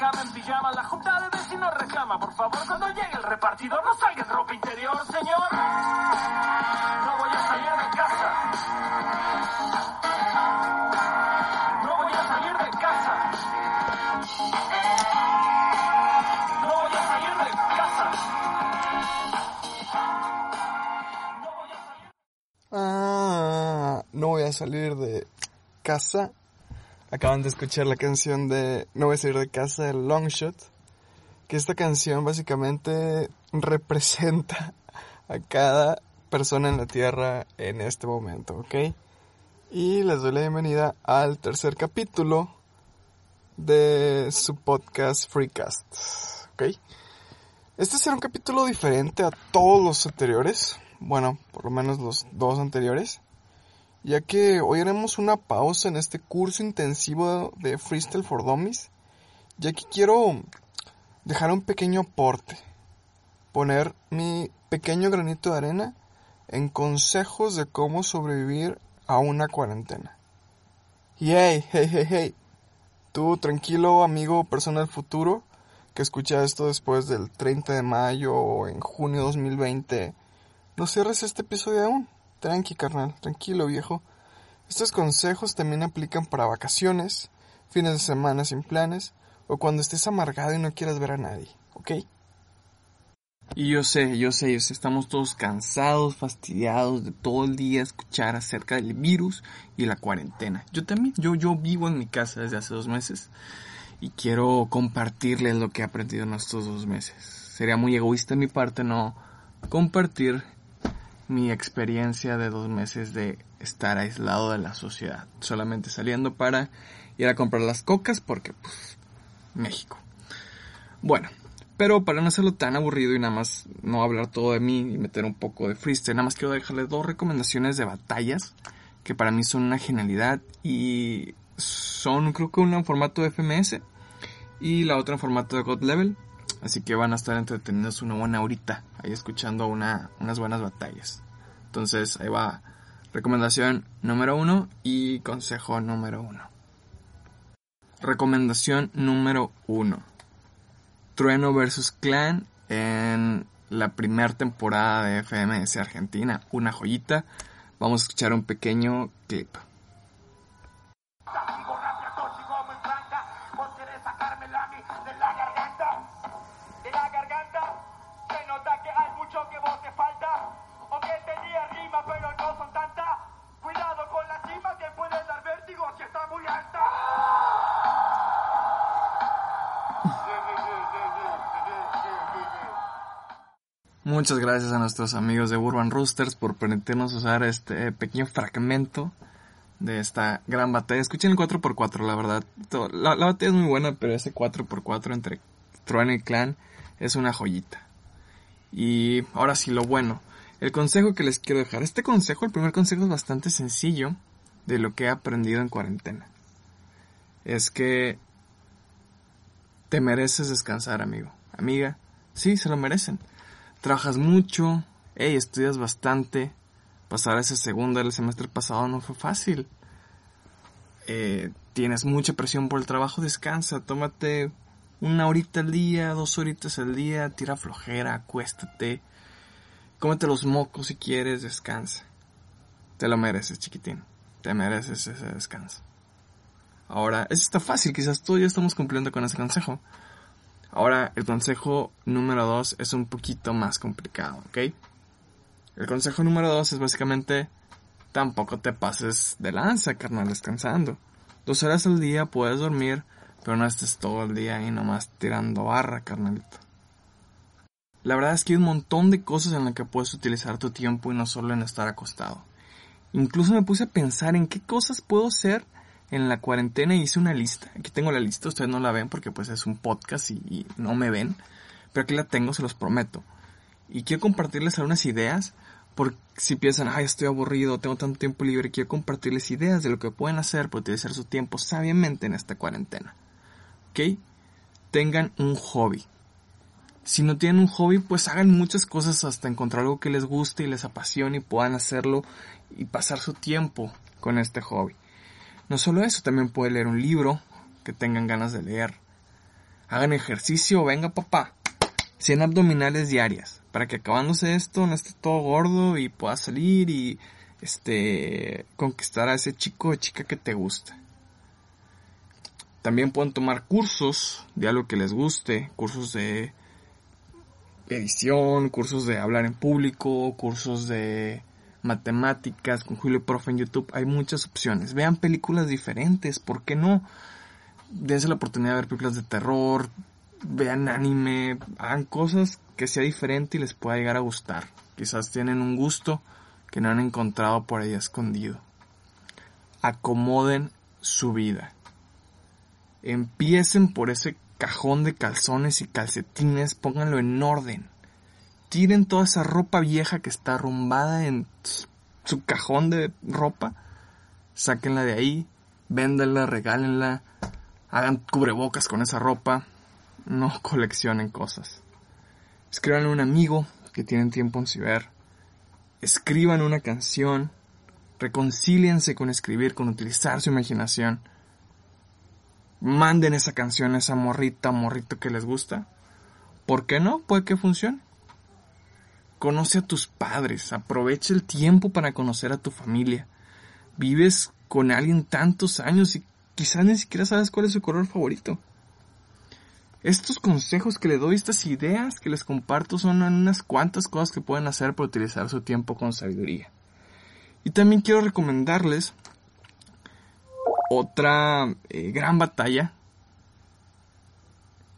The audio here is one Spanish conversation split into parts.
Cama en pijama. La junta de vecinos reclama, por favor, cuando llegue el repartidor no salga en ropa interior, señor. No voy a salir de casa. No voy a salir de casa. No voy a salir de casa. No voy a salir. Ah, no voy a salir de casa. Acaban de escuchar la canción de No voy a salir de casa de Longshot. Que esta canción básicamente representa a cada persona en la Tierra en este momento, ¿ok? Y les doy la bienvenida al tercer capítulo de su podcast Freecast, ¿ok? Este será un capítulo diferente a todos los anteriores. Bueno, por lo menos los dos anteriores ya que hoy haremos una pausa en este curso intensivo de Freestyle for Dummies, ya que quiero dejar un pequeño aporte, poner mi pequeño granito de arena en consejos de cómo sobrevivir a una cuarentena. Y hey, hey, hey, hey, tú tranquilo amigo, persona del futuro, que escucha esto después del 30 de mayo o en junio de 2020, no cierres este episodio aún. Tranqui, carnal, tranquilo, viejo. Estos consejos también aplican para vacaciones, fines de semana sin planes o cuando estés amargado y no quieras ver a nadie, ¿ok? Y yo sé, yo sé, yo sé, estamos todos cansados, fastidiados de todo el día escuchar acerca del virus y la cuarentena. Yo también, yo, yo vivo en mi casa desde hace dos meses y quiero compartirles lo que he aprendido en estos dos meses. Sería muy egoísta de mi parte no compartir mi experiencia de dos meses de estar aislado de la sociedad, solamente saliendo para ir a comprar las cocas porque pues México. Bueno, pero para no hacerlo tan aburrido y nada más no hablar todo de mí y meter un poco de freestyle, nada más quiero dejarles dos recomendaciones de batallas que para mí son una genialidad y son creo que una en formato de FMS y la otra en formato de God Level. Así que van a estar entretenidos una buena horita ahí escuchando una, unas buenas batallas. Entonces ahí va recomendación número uno y consejo número uno. Recomendación número uno. Trueno vs Clan en la primera temporada de FMS Argentina. Una joyita. Vamos a escuchar un pequeño clip. Muchas gracias a nuestros amigos de Urban Roosters por permitirnos usar este pequeño fragmento de esta gran batalla. Escuchen el 4x4, la verdad. La batalla es muy buena, pero ese 4x4 entre Trueno y Clan es una joyita. Y ahora sí, lo bueno. El consejo que les quiero dejar. Este consejo, el primer consejo es bastante sencillo de lo que he aprendido en cuarentena. Es que te mereces descansar, amigo. Amiga, sí, se lo merecen. Trabajas mucho, hey, estudias bastante. Pasar ese segundo del semestre pasado no fue fácil. Eh, tienes mucha presión por el trabajo, descansa, tómate una horita al día, dos horitas al día, tira flojera, acuéstate, cómete los mocos si quieres, descansa. Te lo mereces, chiquitín. Te mereces ese descanso. Ahora, eso está fácil, quizás todos ya estamos cumpliendo con ese consejo. Ahora, el consejo número dos es un poquito más complicado, ¿ok? El consejo número dos es básicamente tampoco te pases de lanza, carnal, descansando. Dos horas al día puedes dormir, pero no estés todo el día ahí nomás tirando barra, carnalito. La verdad es que hay un montón de cosas en las que puedes utilizar tu tiempo y no solo en estar acostado. Incluso me puse a pensar en qué cosas puedo hacer en la cuarentena hice una lista. Aquí tengo la lista, ustedes no la ven porque pues es un podcast y, no me ven. Pero aquí la tengo, se los prometo. Y quiero compartirles algunas ideas por si piensan, ay, estoy aburrido, tengo tanto tiempo libre, quiero compartirles ideas de lo que pueden hacer para utilizar su tiempo sabiamente en esta cuarentena. ¿Ok? Tengan un hobby. Si no tienen un hobby, pues hagan muchas cosas hasta encontrar algo que les guste y les apasione y puedan hacerlo y pasar su tiempo con este hobby. No solo eso, también pueden leer un libro que tengan ganas de leer. Hagan ejercicio, venga papá. 100 abdominales diarias para que acabándose esto no esté todo gordo y pueda salir y este conquistar a ese chico o chica que te gusta. También pueden tomar cursos de algo que les guste, cursos de edición, cursos de hablar en público, cursos de matemáticas con Julio Profe en YouTube. Hay muchas opciones. Vean películas diferentes, ¿por qué no? Dense la oportunidad de ver películas de terror, vean anime, hagan cosas que sea diferente y les pueda llegar a gustar. Quizás tienen un gusto que no han encontrado por ahí escondido. Acomoden su vida. Empiecen por ese cajón de calzones y calcetines, pónganlo en orden. Tiren toda esa ropa vieja que está arrumbada en su cajón de ropa, sáquenla de ahí, véndanla, regálenla, hagan cubrebocas con esa ropa, no coleccionen cosas. Escriban a un amigo que tienen tiempo en ciber. Escriban una canción. Reconcíliense con escribir, con utilizar su imaginación. Manden esa canción a esa morrita, morrito que les gusta. ¿Por qué no? Puede que funcione. Conoce a tus padres, aprovecha el tiempo para conocer a tu familia. Vives con alguien tantos años y quizás ni siquiera sabes cuál es su color favorito. Estos consejos que le doy, estas ideas que les comparto son unas cuantas cosas que pueden hacer para utilizar su tiempo con sabiduría. Y también quiero recomendarles otra eh, gran batalla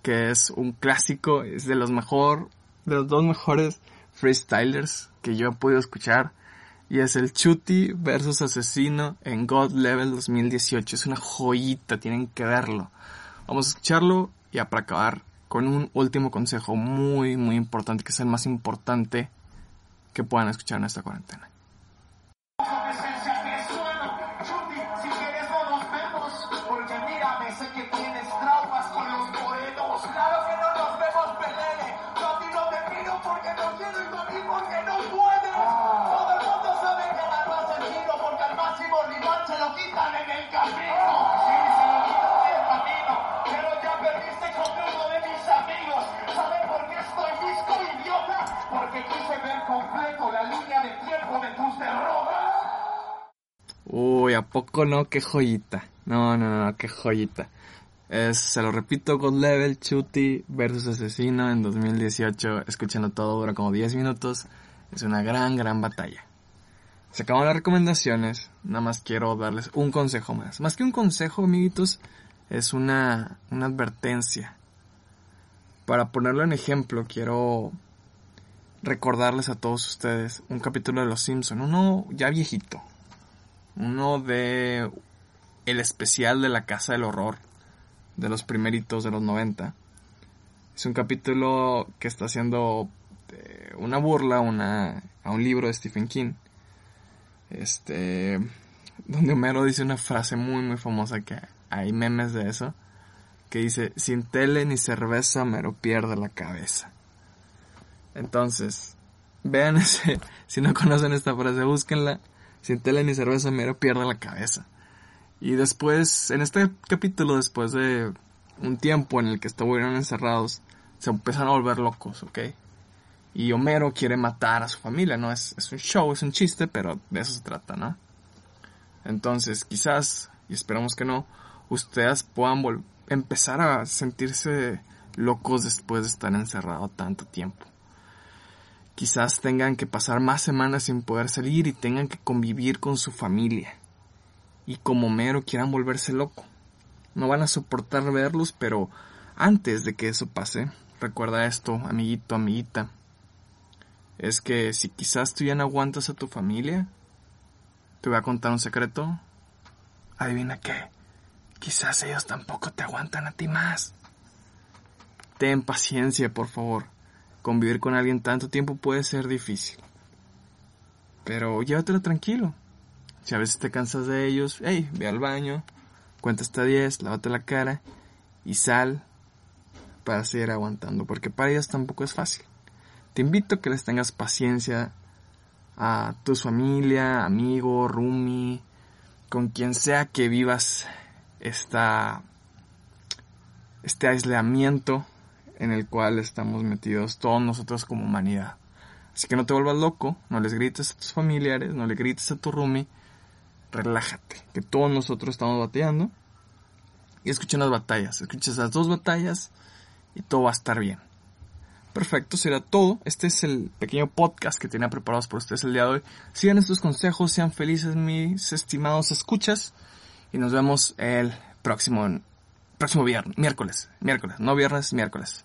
que es un clásico, es de los mejor, de los dos mejores freestylers que yo he podido escuchar y es el Chuti versus Asesino en God Level 2018. Es una joyita, tienen que verlo. Vamos a escucharlo y para acabar con un último consejo muy muy importante que es el más importante que puedan escuchar en esta cuarentena. Poco no? Qué joyita. No, no, no, qué joyita. Es, se lo repito, God Level, Chuti versus Asesino en 2018. Escúchenlo todo, dura como 10 minutos. Es una gran, gran batalla. Se acaban las recomendaciones. Nada más quiero darles un consejo más. Más que un consejo, amiguitos, es una, una advertencia. Para ponerlo en ejemplo, quiero recordarles a todos ustedes un capítulo de Los Simpson, uno ya viejito, uno de el especial de la Casa del Horror, de los primeritos de los 90. Es un capítulo que está haciendo eh, una burla a un libro de Stephen King. Este, donde Homero dice una frase muy muy famosa que hay memes de eso, que dice, sin tele ni cerveza Homero pierde la cabeza. Entonces, vean ese, si no conocen esta frase, búsquenla sin tele ni cerveza mero pierde la cabeza. Y después, en este capítulo, después de un tiempo en el que estuvieron encerrados, se empiezan a volver locos, ¿ok? Y Homero quiere matar a su familia, ¿no? Es, es un show, es un chiste, pero de eso se trata, ¿no? Entonces, quizás, y esperamos que no, ustedes puedan empezar a sentirse locos después de estar encerrado tanto tiempo. Quizás tengan que pasar más semanas sin poder salir y tengan que convivir con su familia. Y como mero quieran volverse loco. No van a soportar verlos, pero antes de que eso pase, recuerda esto, amiguito, amiguita. Es que si quizás tú ya no aguantas a tu familia, te voy a contar un secreto. Adivina qué. quizás ellos tampoco te aguantan a ti más. Ten paciencia, por favor. Convivir con alguien tanto tiempo puede ser difícil. Pero llévatelo tranquilo. Si a veces te cansas de ellos, hey, ve al baño, cuenta hasta 10, lávate la cara y sal para seguir aguantando, porque para ellas tampoco es fácil. Te invito a que les tengas paciencia a tu familia, amigo, roomie, con quien sea que vivas esta, este aislamiento en el cual estamos metidos todos nosotros como humanidad. Así que no te vuelvas loco, no les grites a tus familiares, no le grites a tu roomie, relájate, que todos nosotros estamos bateando y escucha unas batallas, escucha esas dos batallas y todo va a estar bien. Perfecto, será todo. Este es el pequeño podcast que tenía preparados por ustedes el día de hoy. Sigan estos consejos, sean felices mis estimados escuchas y nos vemos el próximo, próximo viernes, miércoles, miércoles, no viernes, miércoles.